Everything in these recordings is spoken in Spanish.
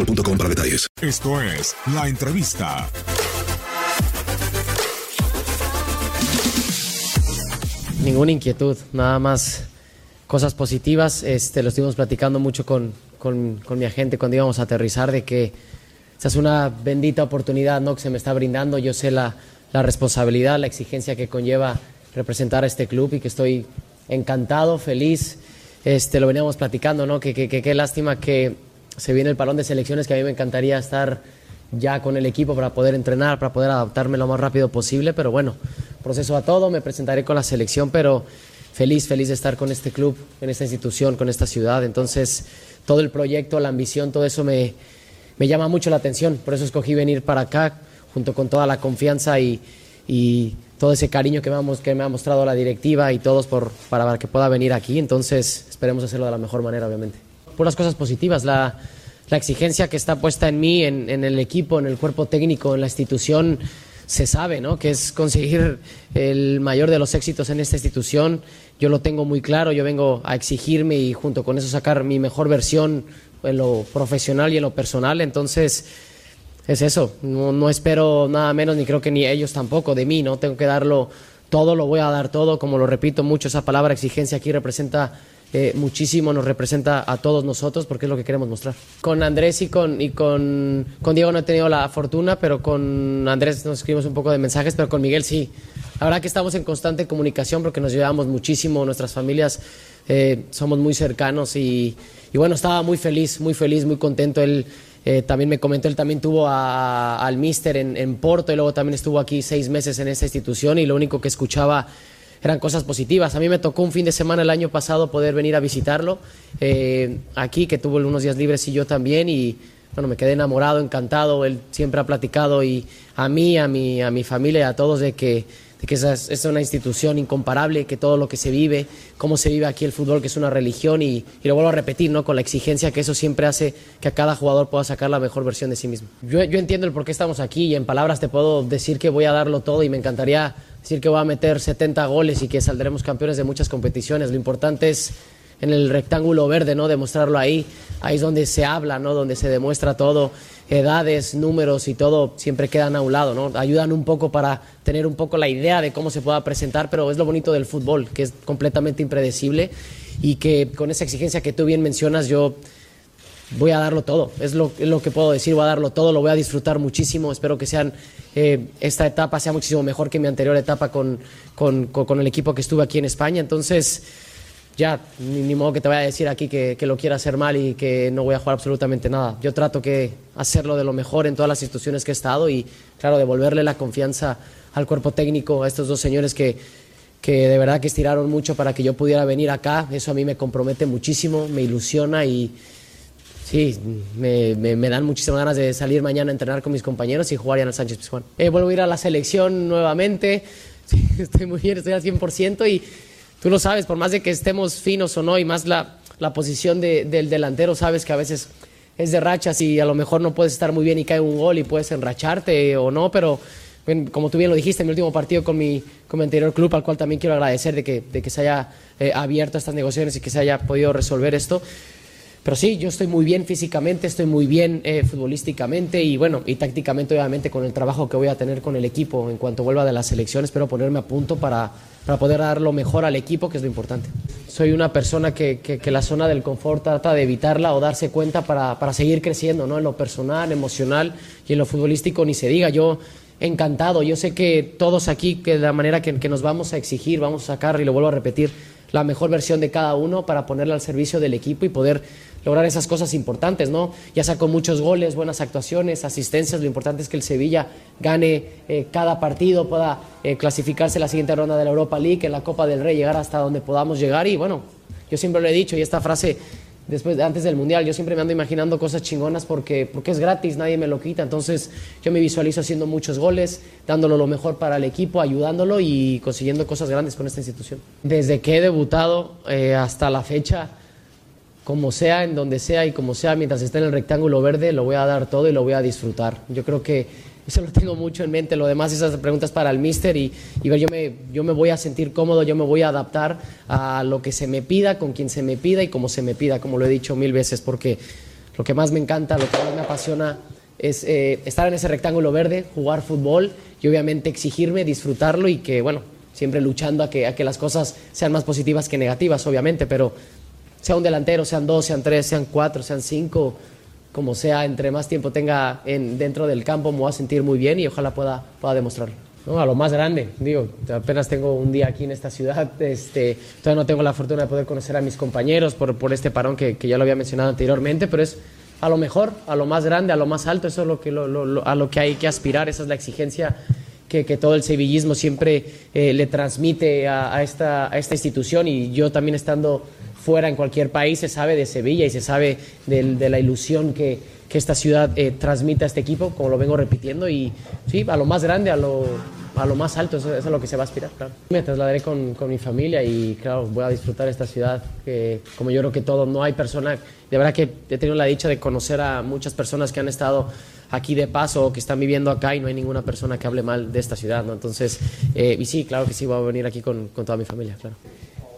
boostmobile.com para detalles. Esto es La Entrevista. Ninguna inquietud, nada más cosas positivas. Este, lo estuvimos platicando mucho con, con, con mi agente cuando íbamos a aterrizar de que esta es una bendita oportunidad ¿no? que se me está brindando. Yo sé la, la responsabilidad, la exigencia que conlleva representar a este club y que estoy encantado, feliz. Este, lo veníamos platicando, ¿no? Que qué lástima que se viene el parón de selecciones, que a mí me encantaría estar ya con el equipo para poder entrenar, para poder adaptarme lo más rápido posible, pero bueno, proceso a todo, me presentaré con la selección, pero feliz, feliz de estar con este club, en esta institución, con esta ciudad. Entonces, todo el proyecto, la ambición, todo eso me, me llama mucho la atención, por eso escogí venir para acá, junto con toda la confianza y, y todo ese cariño que me, ha, que me ha mostrado la directiva y todos por, para que pueda venir aquí. Entonces, esperemos hacerlo de la mejor manera, obviamente. Puras cosas positivas, la, exigencia que está puesta en mí, en, en, el equipo, en el cuerpo técnico, en la institución, se sabe, ¿no? Que es conseguir el mayor de los éxitos en esta institución. Yo lo tengo muy claro, yo vengo a exigirme y junto con eso sacar mi mejor versión en lo profesional y en lo personal. Entonces, es eso. No, no espero nada menos, ni creo que ni ellos tampoco de mí, ¿no? Tengo que darlo todo, lo voy a dar todo. Como lo repito mucho, esa palabra exigencia aquí representa eh, muchísimo, nos representa a todos nosotros porque es lo que queremos mostrar. Con Andrés y con, y con, con Diego no he tenido la fortuna, pero con Andrés nos escribimos un poco de mensajes, pero con Miguel sí. La verdad que estamos en constante comunicación porque nos llevamos muchísimo, nuestras familias eh, somos muy cercanos y, y, bueno, estaba muy feliz, muy feliz, muy contento. Él eh, también me comentó, él también tuvo al Mister en, en Porto y luego también estuvo aquí seis meses en esta institución y lo único que escuchaba eran cosas positivas. A mí me tocó un fin de semana el año pasado poder venir a visitarlo eh, aquí, que tuvo unos días libres y yo también, y bueno, me quedé enamorado, encantado. Él siempre ha platicado y a mí, a mi, a mi familia, a todos de que, de que esa es, una institución incomparable, que todo lo que se vive, cómo se vive aquí el fútbol, que es una religión, y, y, lo vuelvo a repetir, ¿no? con la exigencia que eso siempre hace que a cada jugador pueda sacar la mejor versión de sí mismo. Yo, yo entiendo el por qué estamos aquí y en palabras te puedo decir que voy a darlo todo y me encantaría decir que voy a meter 70 goles y que saldremos campeones de muchas competiciones. Lo importante es en el rectángulo verde, ¿no? Demostrarlo ahí. Ahí es donde se habla, ¿no? Donde se demuestra todo. Edades, números y todo siempre quedan a un lado, ¿no? Ayudan un poco para tener un poco la idea de cómo se pueda presentar, pero es lo bonito del fútbol, que es completamente impredecible y que con esa exigencia que tú bien mencionas, yo voy a darlo todo, es lo, es lo, que puedo decir, voy a darlo todo, lo voy a disfrutar muchísimo, espero que sean, eh, esta etapa sea muchísimo mejor que mi anterior etapa con, con, con, el equipo que estuve aquí en España, entonces ya, ni, modo que te vaya a decir aquí que, que, lo quiera hacer mal y que no voy a jugar absolutamente nada. Yo trato que hacerlo de lo mejor en todas las instituciones que he estado y, claro, devolverle la confianza al cuerpo técnico, a estos dos señores que, que de verdad que estiraron mucho para que yo pudiera venir acá. Eso a mí me compromete muchísimo, me ilusiona y sí, me, me, dan muchísimas ganas de salir mañana a entrenar con mis compañeros y jugar ya en el Sánchez Pizjuán. Eh, vuelvo a ir a la selección nuevamente, estoy muy bien, estoy al 100% y tú lo sabes, por más de que estemos finos o no, y más la, la posición de, del delantero, sabes que a veces es de rachas y a lo mejor no puedes estar muy bien y cae un gol y puedes enracharte o no, pero como tú bien lo dijiste, en mi último partido con mi, con mi anterior club, al cual también quiero agradecer de que, de que se haya eh, abierto estas negociaciones y que se haya podido resolver esto. Pero sí, yo estoy muy bien físicamente, estoy muy bien eh, futbolísticamente y bueno, y tácticamente obviamente con el trabajo que voy a tener con el equipo en cuanto vuelva de la selección, espero ponerme a punto para, para poder dar lo mejor al equipo, que es lo importante. Soy una persona que, que, la zona del confort trata de evitarla o darse cuenta para, para, seguir creciendo, ¿no? En lo personal, emocional y en lo futbolístico ni se diga. Yo encantado, yo sé que todos aquí, que de la manera que, que nos vamos a exigir, vamos a sacar, y lo vuelvo a repetir, la mejor versión de cada uno para ponerla al servicio del equipo y poder lograr esas cosas importantes, ¿no? Ya sacó muchos goles, buenas actuaciones, asistencias, lo importante es que el Sevilla gane eh, cada partido, pueda eh, clasificarse la siguiente ronda de la Europa League, en la Copa del Rey, llegar hasta donde podamos llegar. Y bueno, yo siempre lo he dicho y esta frase después antes del mundial yo siempre me ando imaginando cosas chingonas porque porque es gratis nadie me lo quita. Entonces yo me visualizo haciendo muchos goles dándolo lo mejor para el equipo ayudándolo y consiguiendo cosas grandes con esta institución. Desde que he debutado eh, hasta la fecha como sea, en donde sea y como sea, mientras esté en el rectángulo verde, lo voy a dar todo y lo voy a disfrutar. Yo creo que eso lo tengo mucho en mente. Lo demás, esas preguntas para el mister y, ver, yo me, yo me voy a sentir cómodo, yo me voy a adaptar a lo que se me pida, con quien se me pida y como se me pida, como lo he dicho mil veces, porque lo que más me encanta, lo que más me apasiona es eh, estar en ese rectángulo verde, jugar fútbol y obviamente exigirme, disfrutarlo y que, bueno, siempre luchando a que, a que las cosas sean más positivas que negativas, obviamente, pero sea un delantero, sean dos, sean tres, sean cuatro, sean cinco, como sea, entre más tiempo tenga en, dentro del campo, me voy a sentir muy bien y ojalá pueda, pueda demostrarlo. No, a lo más grande, digo, apenas tengo un día aquí en esta ciudad, este, todavía no tengo la fortuna de poder conocer a mis compañeros por, por este parón que, que, ya lo había mencionado anteriormente, pero es a lo mejor, a lo más grande, a lo más alto, eso es lo que, lo, a lo que hay que aspirar, esa es la exigencia que, que todo el sevillismo siempre eh, le transmite a, a, esta, a esta institución y yo también estando fuera en cualquier país se sabe de Sevilla y se sabe de, de la ilusión que, que esta ciudad eh, transmite a este equipo, como lo vengo repitiendo, y sí, a lo más grande, a lo, a lo más alto, eso, es a lo que se va a aspirar, claro. Me trasladaré con, con, mi familia y, claro, voy a disfrutar esta ciudad, que como yo creo que todo, no hay persona, de verdad que he tenido la dicha de conocer a muchas personas que han estado aquí de paso o que están viviendo acá y no hay ninguna persona que hable mal de esta ciudad, ¿no? Entonces, eh, y sí, claro que sí, voy a venir aquí con, con toda mi familia, claro.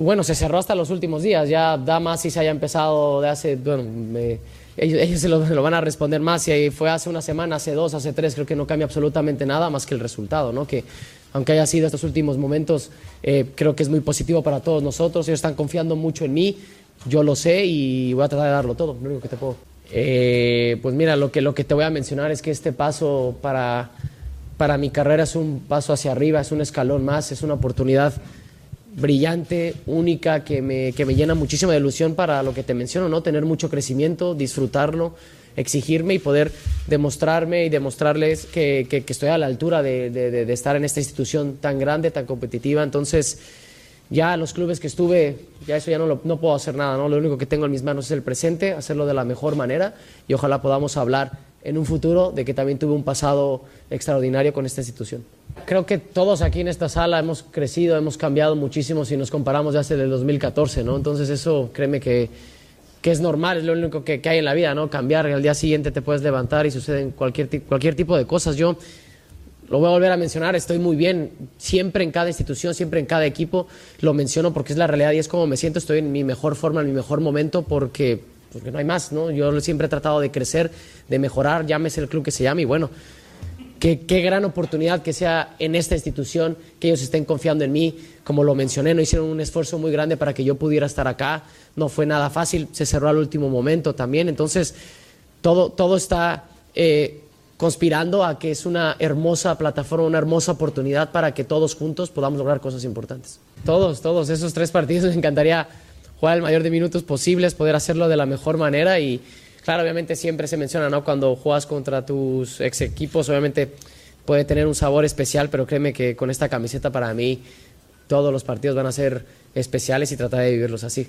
Bueno, se cerró hasta los últimos días, ya da más si se haya empezado de hace, bueno, me, ellos, ellos se lo, lo, van a responder más, si fue hace una semana, hace dos, hace tres, creo que no cambia absolutamente nada más que el resultado, ¿no? Que aunque haya sido estos últimos momentos, eh, creo que es muy positivo para todos nosotros, ellos están confiando mucho en mí, yo lo sé y voy a tratar de darlo todo, lo único que te puedo. Eh, pues mira, lo que, lo que te voy a mencionar es que este paso para, para mi carrera es un paso hacia arriba, es un escalón más, es una oportunidad brillante, única, que me, que me llena muchísima de ilusión para lo que te menciono, ¿no? Tener mucho crecimiento, disfrutarlo, exigirme y poder demostrarme y demostrarles que, que, estoy a la altura de, de, de, estar en esta institución tan grande, tan competitiva. Entonces, ya los clubes que estuve, ya eso ya no, lo, no puedo hacer nada, ¿no? Lo único que tengo en mis manos es el presente, hacerlo de la mejor manera y ojalá podamos hablar en un futuro de que también tuve un pasado extraordinario con esta institución. Creo que todos aquí en esta sala hemos crecido, hemos cambiado muchísimo si nos comparamos ya desde el 2014, ¿no? Entonces eso, créeme que, que es normal, es lo único que, que, hay en la vida, ¿no? Cambiar, al día siguiente te puedes levantar y suceden cualquier, cualquier tipo de cosas. Yo lo voy a volver a mencionar, estoy muy bien, siempre en cada institución, siempre en cada equipo, lo menciono porque es la realidad y es como me siento, estoy en mi mejor forma, en mi mejor momento, porque, porque no hay más, ¿no? Yo siempre he tratado de crecer, de mejorar, llámese el club que se llame y bueno, Qué, gran oportunidad que sea en esta institución, que ellos estén confiando en mí. Como lo mencioné, no hicieron un esfuerzo muy grande para que yo pudiera estar acá. No fue nada fácil, se cerró al último momento también. Entonces, todo, todo está eh, conspirando a que es una hermosa plataforma, una hermosa oportunidad para que todos juntos podamos lograr cosas importantes. Todos, todos, esos tres partidos me encantaría jugar el mayor de minutos posibles, poder hacerlo de la mejor manera y claro, obviamente siempre se menciona, ¿no? Cuando juegas contra tus ex equipos, obviamente puede tener un sabor especial, pero créeme que con esta camiseta para mí todos los partidos van a ser especiales y tratar de vivirlos así.